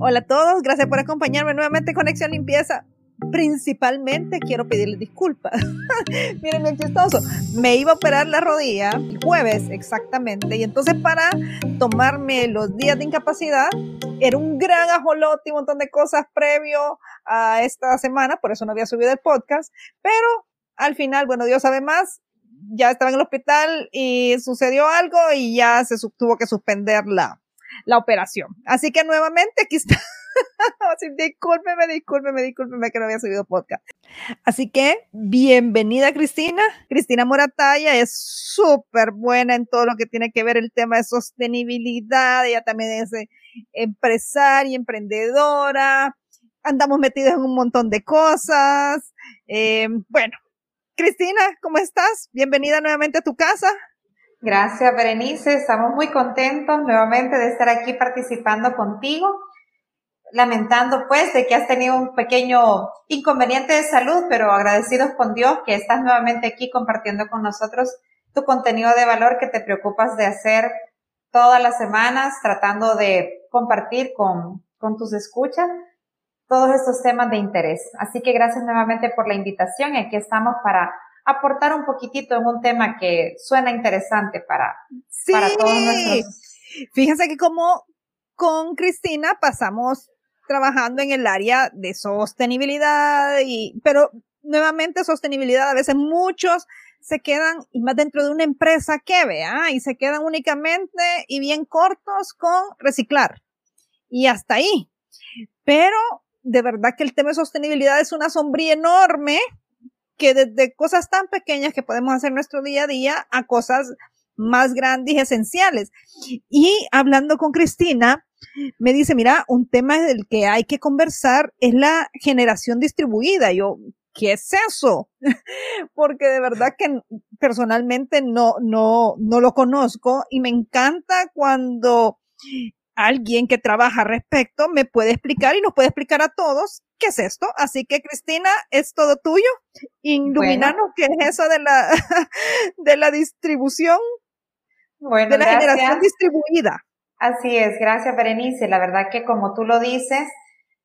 Hola a todos, gracias por acompañarme nuevamente en Conexión Limpieza. Principalmente quiero pedirles disculpas. Miren, bien chistoso. Me iba a operar la rodilla el jueves exactamente y entonces para tomarme los días de incapacidad era un gran ajolote y un montón de cosas previo a esta semana, por eso no había subido el podcast, pero al final, bueno, Dios sabe más, ya estaba en el hospital y sucedió algo y ya se tuvo que suspender la, la operación. Así que nuevamente aquí está. Discúlpeme, discúlpeme, discúlpeme que no había subido podcast. Así que, bienvenida Cristina. Cristina Morataya es súper buena en todo lo que tiene que ver el tema de sostenibilidad. Ella también es eh, empresaria, emprendedora. Andamos metidos en un montón de cosas. Eh, bueno, Cristina, ¿cómo estás? Bienvenida nuevamente a tu casa. Gracias, Berenice. Estamos muy contentos nuevamente de estar aquí participando contigo. Lamentando pues de que has tenido un pequeño inconveniente de salud, pero agradecidos con Dios que estás nuevamente aquí compartiendo con nosotros tu contenido de valor que te preocupas de hacer todas las semanas, tratando de compartir con, con tus escuchas todos estos temas de interés. Así que gracias nuevamente por la invitación y aquí estamos para aportar un poquitito en un tema que suena interesante para, para todos nosotros. Fíjense que como con Cristina pasamos trabajando en el área de sostenibilidad y, pero nuevamente sostenibilidad, a veces muchos se quedan y más dentro de una empresa que vea y se quedan únicamente y bien cortos con reciclar y hasta ahí. Pero de verdad que el tema de sostenibilidad es una sombría enorme que desde cosas tan pequeñas que podemos hacer nuestro día a día a cosas más grandes y esenciales. Y hablando con Cristina, me dice, mira, un tema del que hay que conversar es la generación distribuida. Yo, ¿qué es eso? Porque de verdad que personalmente no, no, no lo conozco y me encanta cuando alguien que trabaja al respecto me puede explicar y nos puede explicar a todos qué es esto. Así que Cristina, es todo tuyo. Iluminarnos qué es eso de la, de la distribución, bueno, de la generación distribuida. Así es, gracias Berenice. La verdad que como tú lo dices,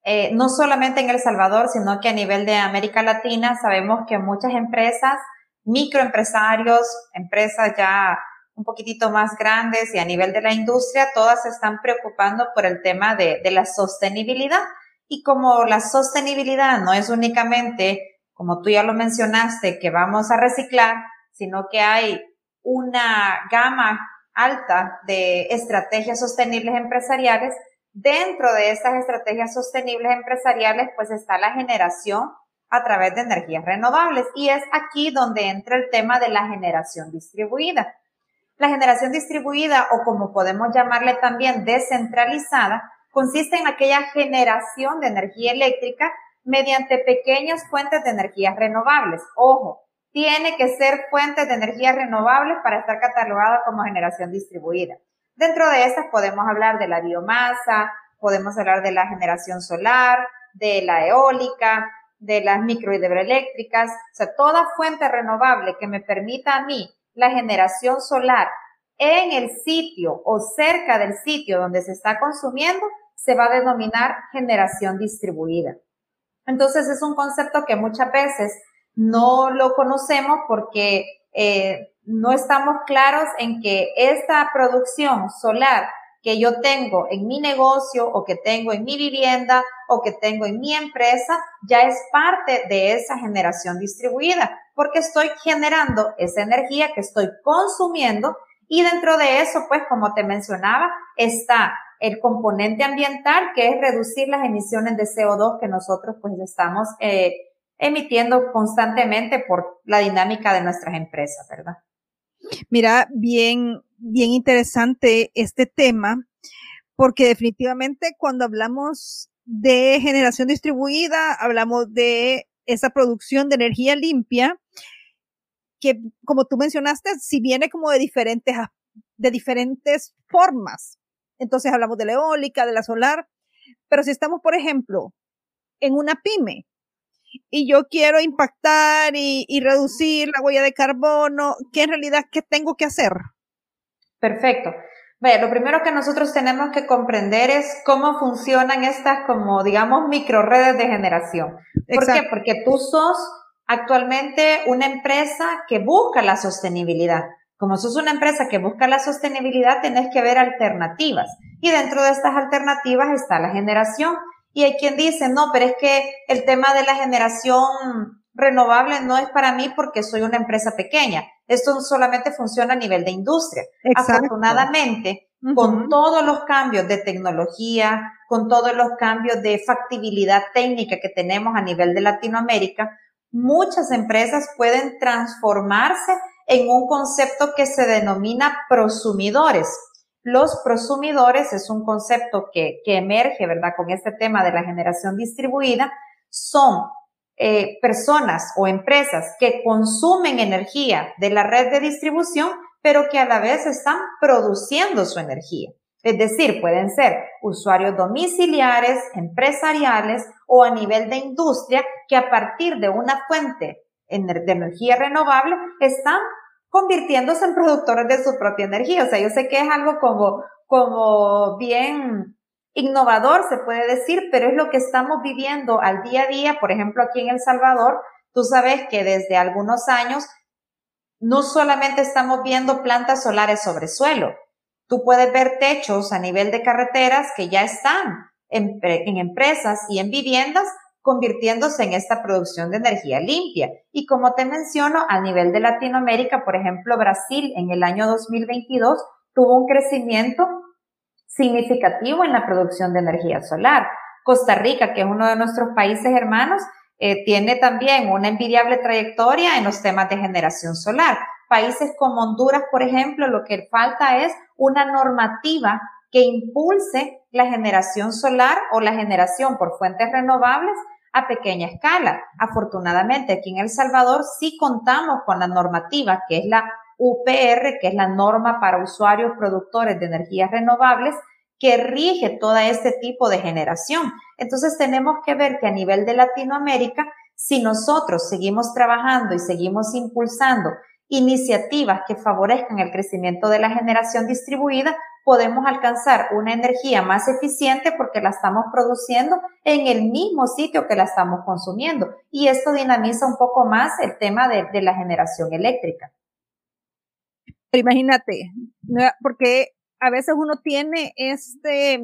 eh, no solamente en El Salvador, sino que a nivel de América Latina sabemos que muchas empresas, microempresarios, empresas ya un poquitito más grandes y a nivel de la industria, todas se están preocupando por el tema de, de la sostenibilidad. Y como la sostenibilidad no es únicamente, como tú ya lo mencionaste, que vamos a reciclar, sino que hay una gama alta de estrategias sostenibles empresariales. Dentro de estas estrategias sostenibles empresariales, pues está la generación a través de energías renovables. Y es aquí donde entra el tema de la generación distribuida. La generación distribuida o como podemos llamarle también descentralizada consiste en aquella generación de energía eléctrica mediante pequeñas fuentes de energías renovables. Ojo, tiene que ser fuentes de energía renovables para estar catalogada como generación distribuida. Dentro de estas podemos hablar de la biomasa, podemos hablar de la generación solar, de la eólica, de las microhidroeléctricas, o sea, toda fuente renovable que me permita a mí la generación solar en el sitio o cerca del sitio donde se está consumiendo, se va a denominar generación distribuida. Entonces es un concepto que muchas veces no lo conocemos porque eh, no estamos claros en que esta producción solar que yo tengo en mi negocio o que tengo en mi vivienda o que tengo en mi empresa ya es parte de esa generación distribuida porque estoy generando esa energía que estoy consumiendo y dentro de eso, pues como te mencionaba, está el componente ambiental que es reducir las emisiones de CO2 que nosotros pues estamos eh, emitiendo constantemente por la dinámica de nuestras empresas, ¿verdad? Mira, bien, bien interesante este tema, porque definitivamente cuando hablamos de generación distribuida, hablamos de esa producción de energía limpia, que como tú mencionaste, si viene como de diferentes, de diferentes formas. Entonces hablamos de la eólica, de la solar, pero si estamos, por ejemplo, en una pyme y yo quiero impactar y, y reducir la huella de carbono, ¿qué en realidad qué tengo que hacer? Perfecto. lo primero que nosotros tenemos que comprender es cómo funcionan estas como, digamos, micro redes de generación. ¿Por qué? Porque tú sos actualmente una empresa que busca la sostenibilidad. Como sos una empresa que busca la sostenibilidad, tenés que ver alternativas. Y dentro de estas alternativas está la generación. Y hay quien dice, no, pero es que el tema de la generación renovable no es para mí porque soy una empresa pequeña. Esto solamente funciona a nivel de industria. Afortunadamente, con todos los cambios de tecnología, con todos los cambios de factibilidad técnica que tenemos a nivel de Latinoamérica, muchas empresas pueden transformarse en un concepto que se denomina prosumidores. Los prosumidores es un concepto que, que emerge, ¿verdad? Con este tema de la generación distribuida. Son eh, personas o empresas que consumen energía de la red de distribución, pero que a la vez están produciendo su energía. Es decir, pueden ser usuarios domiciliares, empresariales o a nivel de industria que a partir de una fuente de energía renovable están convirtiéndose en productores de su propia energía. O sea, yo sé que es algo como, como bien innovador, se puede decir, pero es lo que estamos viviendo al día a día. Por ejemplo, aquí en El Salvador, tú sabes que desde algunos años no solamente estamos viendo plantas solares sobre suelo, tú puedes ver techos a nivel de carreteras que ya están en, empresas y en viviendas convirtiéndose en esta producción de energía limpia. Y como te menciono, a nivel de Latinoamérica, por ejemplo, Brasil en el año 2022 tuvo un crecimiento significativo en la producción de energía solar. Costa Rica, que es uno de nuestros países hermanos, eh, tiene también una envidiable trayectoria en los temas de generación solar. Países como Honduras, por ejemplo, lo que falta es una normativa que impulse la generación solar o la generación por fuentes renovables a pequeña escala. Afortunadamente, aquí en El Salvador sí contamos con la normativa, que es la UPR, que es la norma para usuarios productores de energías renovables, que rige todo este tipo de generación. Entonces tenemos que ver que a nivel de Latinoamérica, si nosotros seguimos trabajando y seguimos impulsando iniciativas que favorezcan el crecimiento de la generación distribuida, podemos alcanzar una energía más eficiente porque la estamos produciendo en el mismo sitio que la estamos consumiendo. Y esto dinamiza un poco más el tema de, de la generación eléctrica imagínate, porque a veces uno tiene este,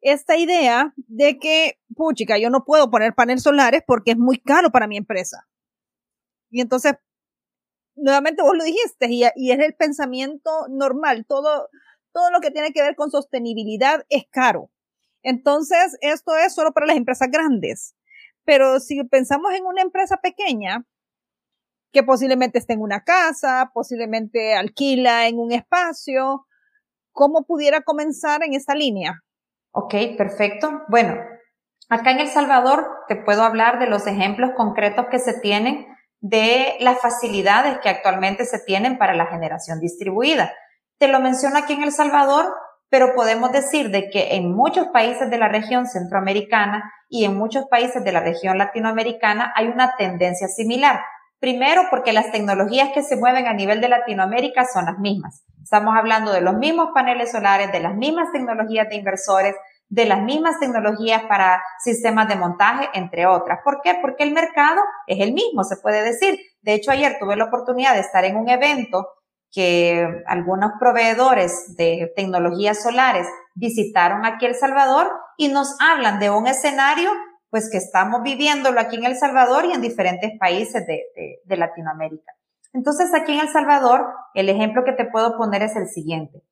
esta idea de que, puchica, yo no puedo poner paneles solares porque es muy caro para mi empresa. Y entonces, nuevamente vos lo dijiste, y, y es el pensamiento normal, todo, todo lo que tiene que ver con sostenibilidad es caro. Entonces, esto es solo para las empresas grandes. Pero si pensamos en una empresa pequeña, que posiblemente esté en una casa, posiblemente alquila en un espacio. ¿Cómo pudiera comenzar en esa línea? Ok, perfecto. Bueno, acá en El Salvador te puedo hablar de los ejemplos concretos que se tienen de las facilidades que actualmente se tienen para la generación distribuida. Te lo menciono aquí en El Salvador, pero podemos decir de que en muchos países de la región centroamericana y en muchos países de la región latinoamericana hay una tendencia similar. Primero, porque las tecnologías que se mueven a nivel de Latinoamérica son las mismas. Estamos hablando de los mismos paneles solares, de las mismas tecnologías de inversores, de las mismas tecnologías para sistemas de montaje, entre otras. ¿Por qué? Porque el mercado es el mismo, se puede decir. De hecho, ayer tuve la oportunidad de estar en un evento que algunos proveedores de tecnologías solares visitaron aquí El Salvador y nos hablan de un escenario pues que estamos viviéndolo aquí en El Salvador y en diferentes países de, de, Latinoamérica. Entonces, aquí en El Salvador, el ejemplo que te puedo poner es el siguiente.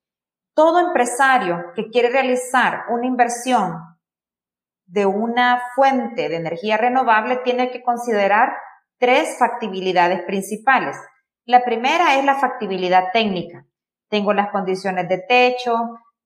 Todo empresario que quiere realizar una inversión de una fuente de energía renovable tiene que considerar tres factibilidades principales. La primera es la factibilidad técnica. Tengo las condiciones de techo,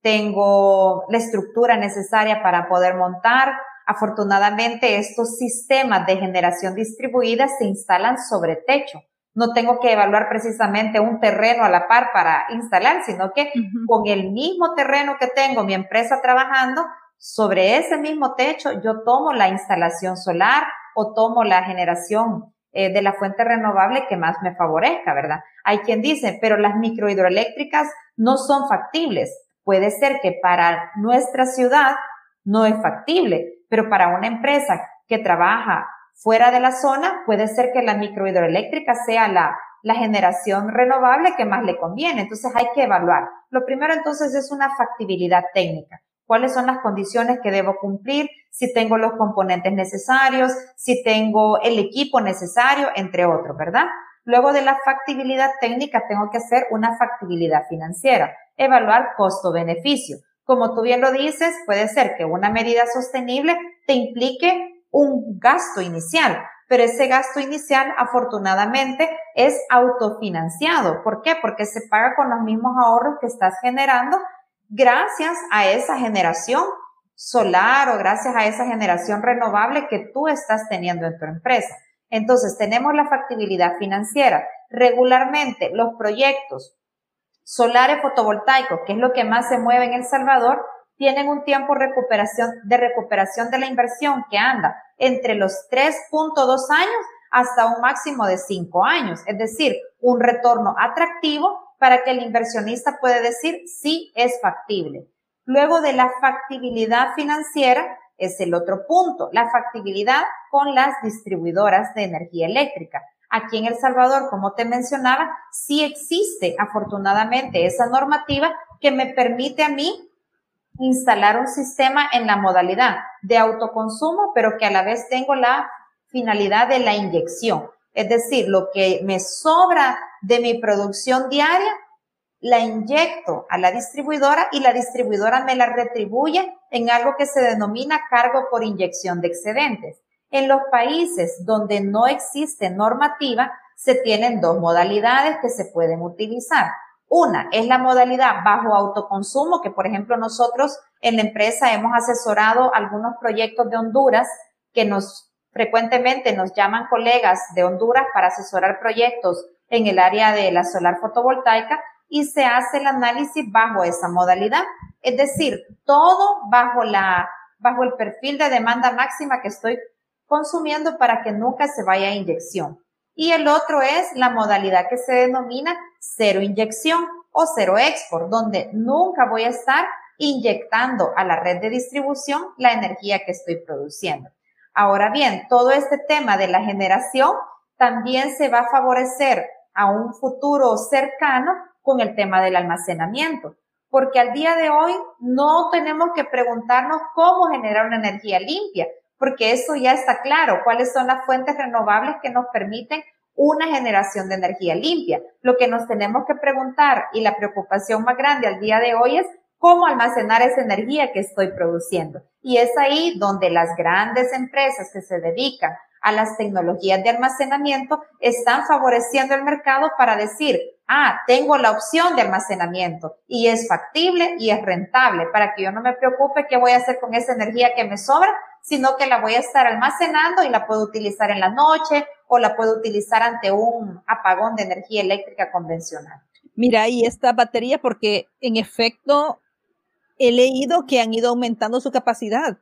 tengo la estructura necesaria para poder montar, Afortunadamente, estos sistemas de generación distribuida se instalan sobre techo. No tengo que evaluar precisamente un terreno a la par para instalar, sino que con el mismo terreno que tengo mi empresa trabajando, sobre ese mismo techo yo tomo la instalación solar o tomo la generación eh, de la fuente renovable que más me favorezca, ¿verdad? Hay quien dice, pero las microhidroeléctricas no son factibles. Puede ser que para nuestra ciudad no es factible, pero para una empresa que trabaja fuera de la zona, puede ser que la microhidroeléctrica sea la, la generación renovable que más le conviene. Entonces hay que evaluar. Lo primero entonces es una factibilidad técnica. ¿Cuáles son las condiciones que debo cumplir? Si tengo los componentes necesarios, si tengo el equipo necesario, entre otros, ¿verdad? Luego de la factibilidad técnica tengo que hacer una factibilidad financiera, evaluar costo-beneficio. Como tú bien lo dices, puede ser que una medida sostenible te implique un gasto inicial, pero ese gasto inicial afortunadamente es autofinanciado. ¿Por qué? Porque se paga con los mismos ahorros que estás generando gracias a esa generación solar o gracias a esa generación renovable que tú estás teniendo en tu empresa. Entonces, tenemos la factibilidad financiera. Regularmente, los proyectos solares fotovoltaicos, que es lo que más se mueve en El Salvador, tienen un tiempo recuperación, de recuperación de la inversión que anda entre los 3.2 años hasta un máximo de 5 años. Es decir, un retorno atractivo para que el inversionista pueda decir sí es factible. Luego de la factibilidad financiera es el otro punto, la factibilidad con las distribuidoras de energía eléctrica. Aquí en El Salvador, como te mencionaba, sí existe afortunadamente esa normativa que me permite a mí instalar un sistema en la modalidad de autoconsumo, pero que a la vez tengo la finalidad de la inyección. Es decir, lo que me sobra de mi producción diaria, la inyecto a la distribuidora y la distribuidora me la retribuye en algo que se denomina cargo por inyección de excedentes. En los países donde no existe normativa, se tienen dos modalidades que se pueden utilizar. Una es la modalidad bajo autoconsumo, que por ejemplo nosotros en la empresa hemos asesorado algunos proyectos de Honduras que nos frecuentemente nos llaman colegas de Honduras para asesorar proyectos en el área de la solar fotovoltaica y se hace el análisis bajo esa modalidad. Es decir, todo bajo la, bajo el perfil de demanda máxima que estoy consumiendo para que nunca se vaya a inyección. Y el otro es la modalidad que se denomina cero inyección o cero export, donde nunca voy a estar inyectando a la red de distribución la energía que estoy produciendo. Ahora bien, todo este tema de la generación también se va a favorecer a un futuro cercano con el tema del almacenamiento, porque al día de hoy no tenemos que preguntarnos cómo generar una energía limpia, porque eso ya está claro, cuáles son las fuentes renovables que nos permiten una generación de energía limpia. Lo que nos tenemos que preguntar y la preocupación más grande al día de hoy es cómo almacenar esa energía que estoy produciendo. Y es ahí donde las grandes empresas que se dedican a las tecnologías de almacenamiento están favoreciendo el mercado para decir, ah, tengo la opción de almacenamiento y es factible y es rentable para que yo no me preocupe qué voy a hacer con esa energía que me sobra, sino que la voy a estar almacenando y la puedo utilizar en la noche o la puedo utilizar ante un apagón de energía eléctrica convencional. Mira, y esta batería, porque en efecto he leído que han ido aumentando su capacidad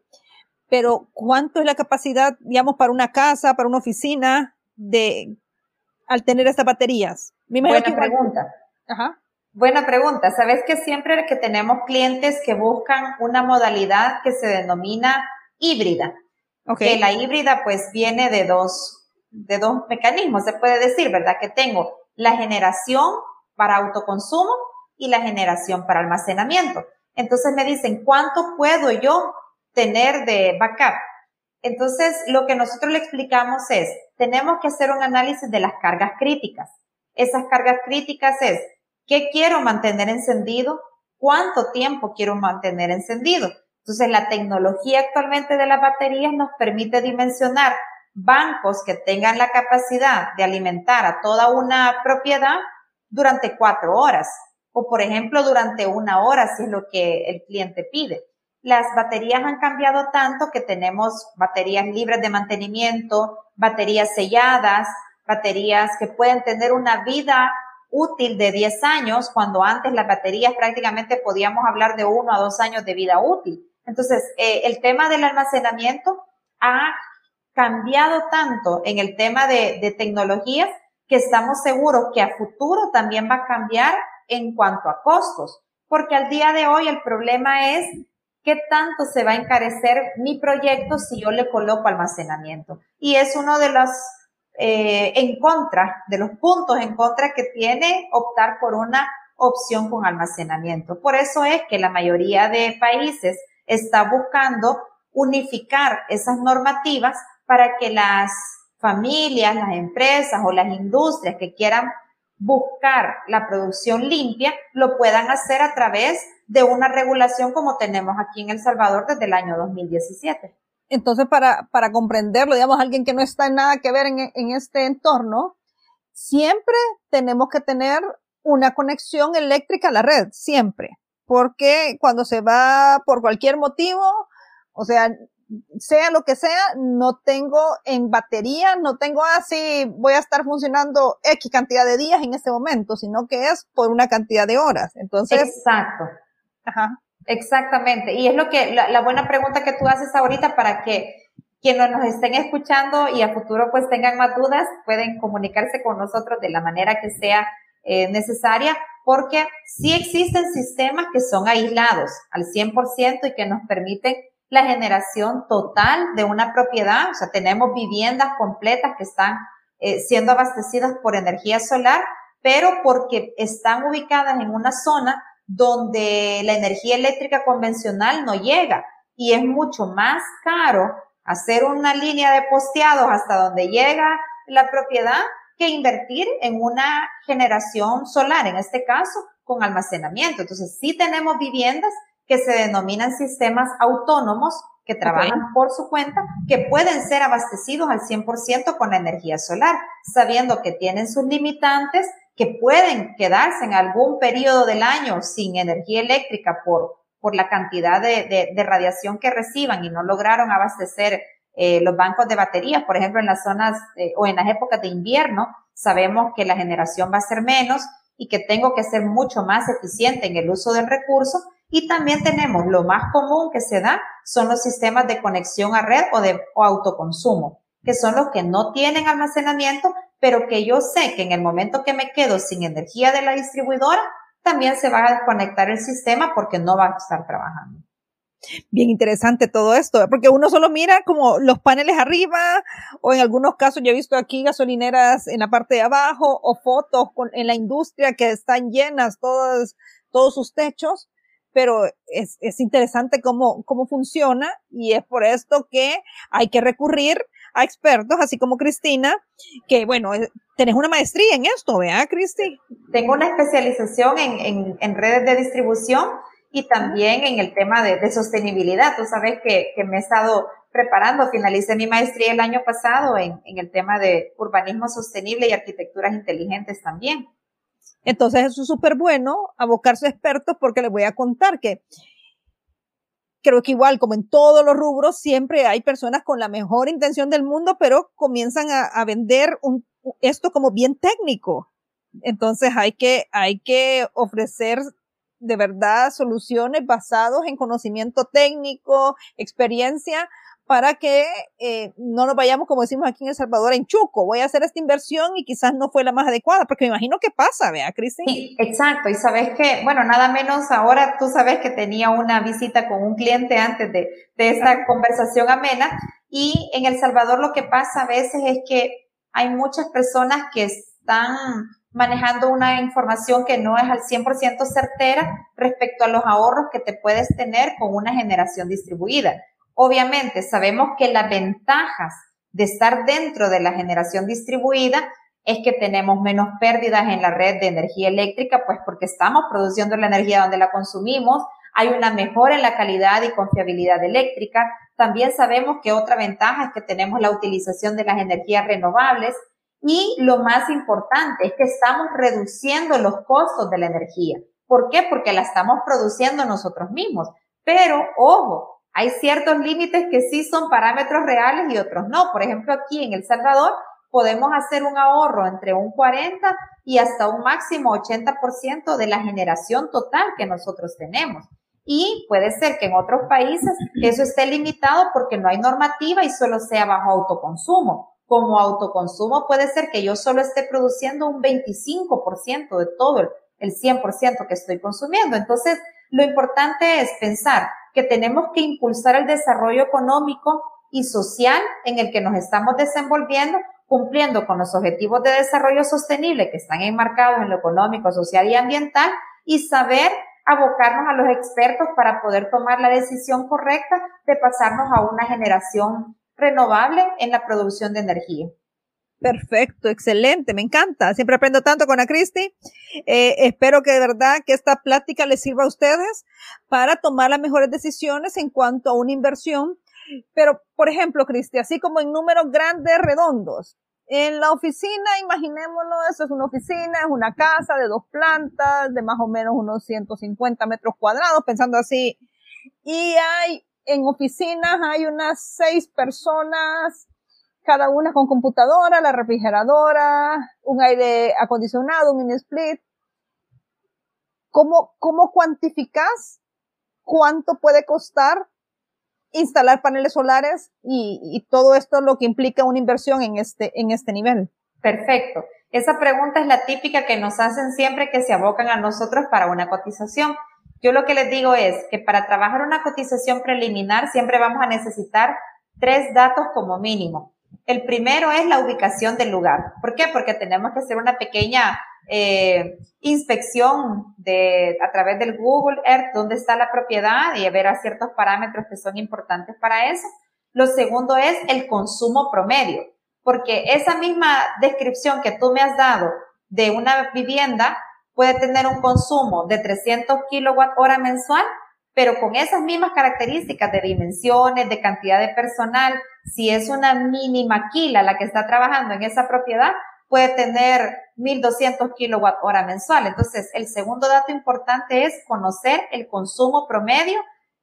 pero ¿cuánto es la capacidad, digamos, para una casa, para una oficina, de al tener estas baterías? Buena pregunta. Ajá. Buena pregunta. Sabes que siempre que tenemos clientes que buscan una modalidad que se denomina híbrida. Okay. Que la híbrida pues viene de dos, de dos mecanismos, se puede decir, ¿verdad? Que tengo la generación para autoconsumo y la generación para almacenamiento. Entonces me dicen, ¿cuánto puedo yo tener de backup. Entonces, lo que nosotros le explicamos es, tenemos que hacer un análisis de las cargas críticas. Esas cargas críticas es, ¿qué quiero mantener encendido? ¿Cuánto tiempo quiero mantener encendido? Entonces, la tecnología actualmente de las baterías nos permite dimensionar bancos que tengan la capacidad de alimentar a toda una propiedad durante cuatro horas o, por ejemplo, durante una hora, si es lo que el cliente pide. Las baterías han cambiado tanto que tenemos baterías libres de mantenimiento, baterías selladas, baterías que pueden tener una vida útil de 10 años, cuando antes las baterías prácticamente podíamos hablar de uno a dos años de vida útil. Entonces, eh, el tema del almacenamiento ha cambiado tanto en el tema de, de tecnologías que estamos seguros que a futuro también va a cambiar en cuanto a costos, porque al día de hoy el problema es qué tanto se va a encarecer mi proyecto si yo le coloco almacenamiento. Y es uno de los eh, en contra, de los puntos en contra que tiene optar por una opción con almacenamiento. Por eso es que la mayoría de países está buscando unificar esas normativas para que las familias, las empresas o las industrias que quieran buscar la producción limpia, lo puedan hacer a través de una regulación como tenemos aquí en El Salvador desde el año 2017. Entonces, para, para comprenderlo, digamos, alguien que no está en nada que ver en, en este entorno, siempre tenemos que tener una conexión eléctrica a la red, siempre. Porque cuando se va por cualquier motivo, o sea, sea lo que sea, no tengo en batería, no tengo así, ah, voy a estar funcionando X cantidad de días en este momento, sino que es por una cantidad de horas. Entonces. Exacto. Ajá. Exactamente. Y es lo que, la, la buena pregunta que tú haces ahorita para que quienes nos estén escuchando y a futuro pues tengan más dudas, pueden comunicarse con nosotros de la manera que sea eh, necesaria, porque sí existen sistemas que son aislados al 100% y que nos permiten la generación total de una propiedad. O sea, tenemos viviendas completas que están eh, siendo abastecidas por energía solar, pero porque están ubicadas en una zona donde la energía eléctrica convencional no llega y es mucho más caro hacer una línea de posteados hasta donde llega la propiedad que invertir en una generación solar, en este caso, con almacenamiento. Entonces, sí tenemos viviendas que se denominan sistemas autónomos que trabajan por su cuenta, que pueden ser abastecidos al 100% con energía solar, sabiendo que tienen sus limitantes, que pueden quedarse en algún periodo del año sin energía eléctrica por, por la cantidad de, de, radiación que reciban y no lograron abastecer eh, los bancos de baterías, por ejemplo, en las zonas o en las épocas de invierno, sabemos que la generación va a ser menos y que tengo que ser mucho más eficiente en el uso del recurso y también tenemos lo más común que se da son los sistemas de conexión a red o de autoconsumo, que son los que no tienen almacenamiento, pero que yo sé que en el momento que me quedo sin energía de la distribuidora, también se va a desconectar el sistema porque no va a estar trabajando. Bien interesante todo esto, porque uno solo mira como los paneles arriba, o en algunos casos yo he visto aquí gasolineras en la parte de abajo, o fotos con, en la industria que están llenas todos, todos sus techos, pero es, es interesante cómo, cómo funciona y es por esto que hay que recurrir a expertos, así como Cristina, que bueno, eh, tenés una maestría en esto, ¿verdad, Cristi? Tengo una especialización en, en, redes de distribución y también en el tema de, de sostenibilidad. Tú sabes que, que, me he estado preparando, finalicé mi maestría el año pasado en, en el tema de urbanismo sostenible y arquitecturas inteligentes también. Entonces eso es súper bueno, abocarse a expertos porque les voy a contar que creo que igual como en todos los rubros siempre hay personas con la mejor intención del mundo, pero comienzan a, a vender un, esto como bien técnico. Entonces hay que, hay que ofrecer de verdad soluciones basadas en conocimiento técnico, experiencia, para que eh, no nos vayamos, como decimos aquí en El Salvador, en chuco. Voy a hacer esta inversión y quizás no fue la más adecuada, porque me imagino que pasa, vea, Cristi. Sí, exacto. Y sabes que, bueno, nada menos ahora tú sabes que tenía una visita con un cliente antes de, de esta conversación amena. Y en El Salvador lo que pasa a veces es que hay muchas personas que están manejando una información que no es al 100% certera respecto a los ahorros que te puedes tener con una generación distribuida. Obviamente sabemos que las ventajas de estar dentro de la generación distribuida es que tenemos menos pérdidas en la red de energía eléctrica, pues porque estamos produciendo la energía donde la consumimos, hay una mejora en la calidad y confiabilidad eléctrica. También sabemos que otra ventaja es que tenemos la utilización de las energías renovables y lo más importante es que estamos reduciendo los costos de la energía. ¿Por qué? Porque la estamos produciendo nosotros mismos. Pero, ojo, hay ciertos límites que sí son parámetros reales y otros no. Por ejemplo, aquí en El Salvador podemos hacer un ahorro entre un 40 y hasta un máximo 80% de la generación total que nosotros tenemos. y puede ser que en otros países eso esté limitado porque no hay normativa y solo sea bajo autoconsumo. Como autoconsumo puede ser que yo solo esté produciendo un 25% de todo el 100% que estoy consumiendo. Entonces, lo importante es pensar que tenemos que impulsar el desarrollo económico y social en el que nos estamos desenvolviendo, cumpliendo con los objetivos de desarrollo sostenible que están enmarcados en lo económico, social y ambiental y saber abocarnos a los expertos para poder tomar la decisión correcta de pasarnos a una generación renovable en la producción de energía. Perfecto, excelente, me encanta. Siempre aprendo tanto con a Cristi. Eh, espero que de verdad que esta plática les sirva a ustedes para tomar las mejores decisiones en cuanto a una inversión. Pero, por ejemplo, Cristi, así como en números grandes, redondos, en la oficina, imaginémoslo, eso es una oficina, es una casa de dos plantas, de más o menos unos 150 metros cuadrados, pensando así. Y hay, en oficinas hay unas seis personas, cada una con computadora, la refrigeradora, un aire acondicionado, un mini split. ¿Cómo, cómo cuantificas cuánto puede costar instalar paneles solares y, todo esto lo que implica una inversión en este, en este nivel. Perfecto. Esa pregunta es la típica que nos hacen siempre que se abocan a nosotros para una cotización. Yo lo que les digo es que para trabajar una cotización preliminar siempre vamos a necesitar tres datos como mínimo. El primero es la ubicación del lugar. ¿Por qué? Porque tenemos que hacer una pequeña eh, inspección de, a través del Google Earth dónde está la propiedad y ver a ciertos parámetros que son importantes para eso. Lo segundo es el consumo promedio, porque esa misma descripción que tú me has dado de una vivienda puede tener un consumo de 300 kilowatt hora mensual, pero con esas mismas características de dimensiones, de cantidad de personal, si es una mini maquila la que está trabajando en esa propiedad, puede tener 1200 kilowatt hora mensual. Entonces, el segundo dato importante es conocer el consumo promedio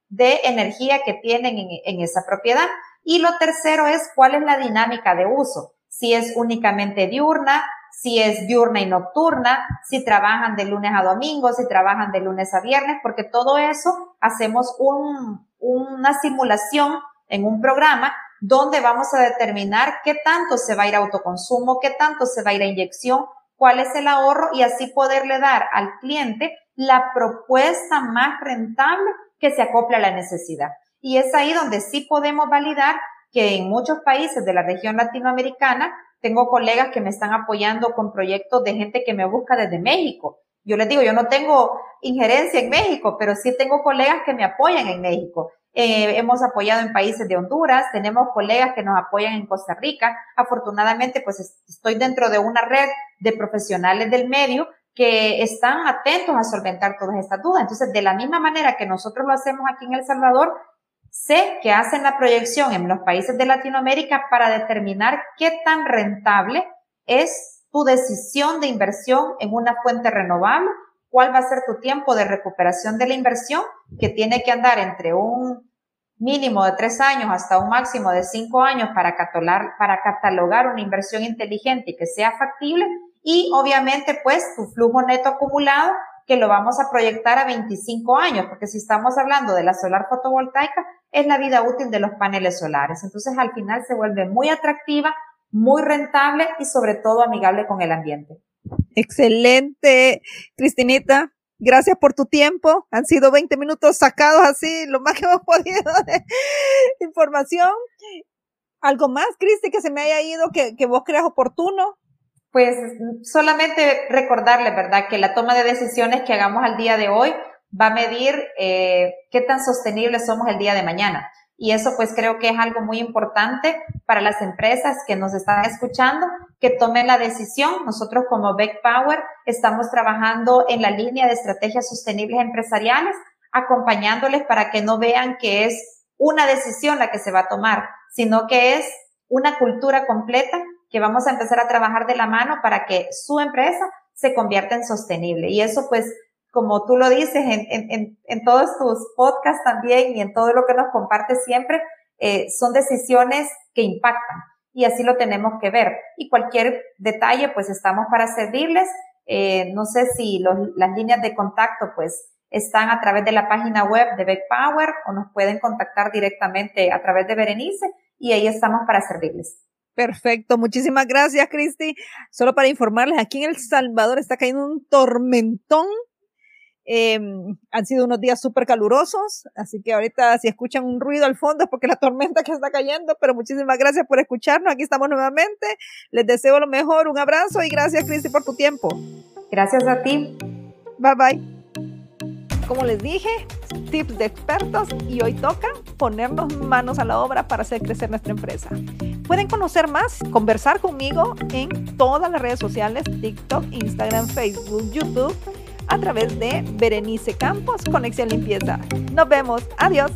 de energía que tienen en, esa propiedad. Y lo tercero es cuál es la dinámica de uso. Si es únicamente diurna, si es diurna y nocturna, si trabajan de lunes a domingo, si trabajan de lunes a viernes, porque todo eso hacemos una simulación en un programa donde vamos a determinar qué tanto se va a ir a autoconsumo, qué tanto se va a ir a inyección, cuál es el ahorro y así poderle dar al cliente la propuesta más rentable que se acople a la necesidad. Y es ahí donde sí podemos validar que en muchos países de la región latinoamericana tengo colegas que me están apoyando con proyectos de gente que me busca desde México. Yo les digo, yo no tengo injerencia en México, pero sí tengo colegas que me apoyan en México. Eh, hemos apoyado en países de Honduras, tenemos colegas que nos apoyan en Costa Rica. Afortunadamente, pues estoy dentro de una red de profesionales del medio que están atentos a solventar todas estas dudas. Entonces, de la misma manera que nosotros lo hacemos aquí en El Salvador, sé que hacen la proyección en los países de Latinoamérica para determinar qué tan rentable es tu decisión de inversión en una fuente renovable cuál va a ser tu tiempo de recuperación de la inversión, que tiene que andar entre un mínimo de tres años hasta un máximo de cinco años para para catalogar una inversión inteligente y que sea factible, y obviamente pues tu flujo neto acumulado que lo vamos a proyectar a 25 años, porque si estamos hablando de la solar fotovoltaica, es la vida útil de los paneles solares. Entonces al final se vuelve muy atractiva, muy rentable y sobre todo amigable con el ambiente. Excelente, Cristinita. Gracias por tu tiempo. Han sido 20 minutos sacados así, lo más que hemos podido de información. ¿Algo más, Cristi, que se me haya ido que, que vos creas oportuno? Pues solamente recordarle, ¿verdad?, que la toma de decisiones que hagamos al día de hoy va a medir eh, qué tan sostenibles somos el día de mañana. Y eso pues creo que es algo muy importante para las empresas que nos están escuchando, que tomen la decisión. Nosotros como Beck Power estamos trabajando en la línea de estrategias sostenibles empresariales, acompañándoles para que no vean que es una decisión la que se va a tomar, sino que es una cultura completa que vamos a empezar a trabajar de la mano para que su empresa se convierta en sostenible. Y eso pues como tú lo dices en, todos tus podcasts también y en todo lo que nos compartes siempre, eh, son decisiones que impactan y así lo tenemos que ver. Y cualquier detalle, pues estamos para servirles. Eh, no sé si las líneas de contacto, pues están a través de la página web de Beck Power o nos pueden contactar directamente a través de Berenice y ahí estamos para servirles. Perfecto, muchísimas gracias, Cristi. Solo para informarles, aquí en El Salvador está cayendo un tormentón. Em, han sido unos días súper calurosos, así que ahorita si escuchan un ruido al fondo es porque la tormenta que está cayendo, pero muchísimas gracias por escucharnos. Aquí estamos nuevamente. Les deseo lo mejor, un abrazo y gracias, Cristi, por tu tiempo. Gracias a ti. Bye bye. Como les dije, tips de expertos y hoy toca ponernos manos a la obra para hacer crecer nuestra empresa. Pueden conocer más, conversar conmigo en todas las redes sociales, TikTok, Instagram, Facebook, YouTube, a través de Berenice Campos, Conexión Limpieza. Nos vemos. Adiós.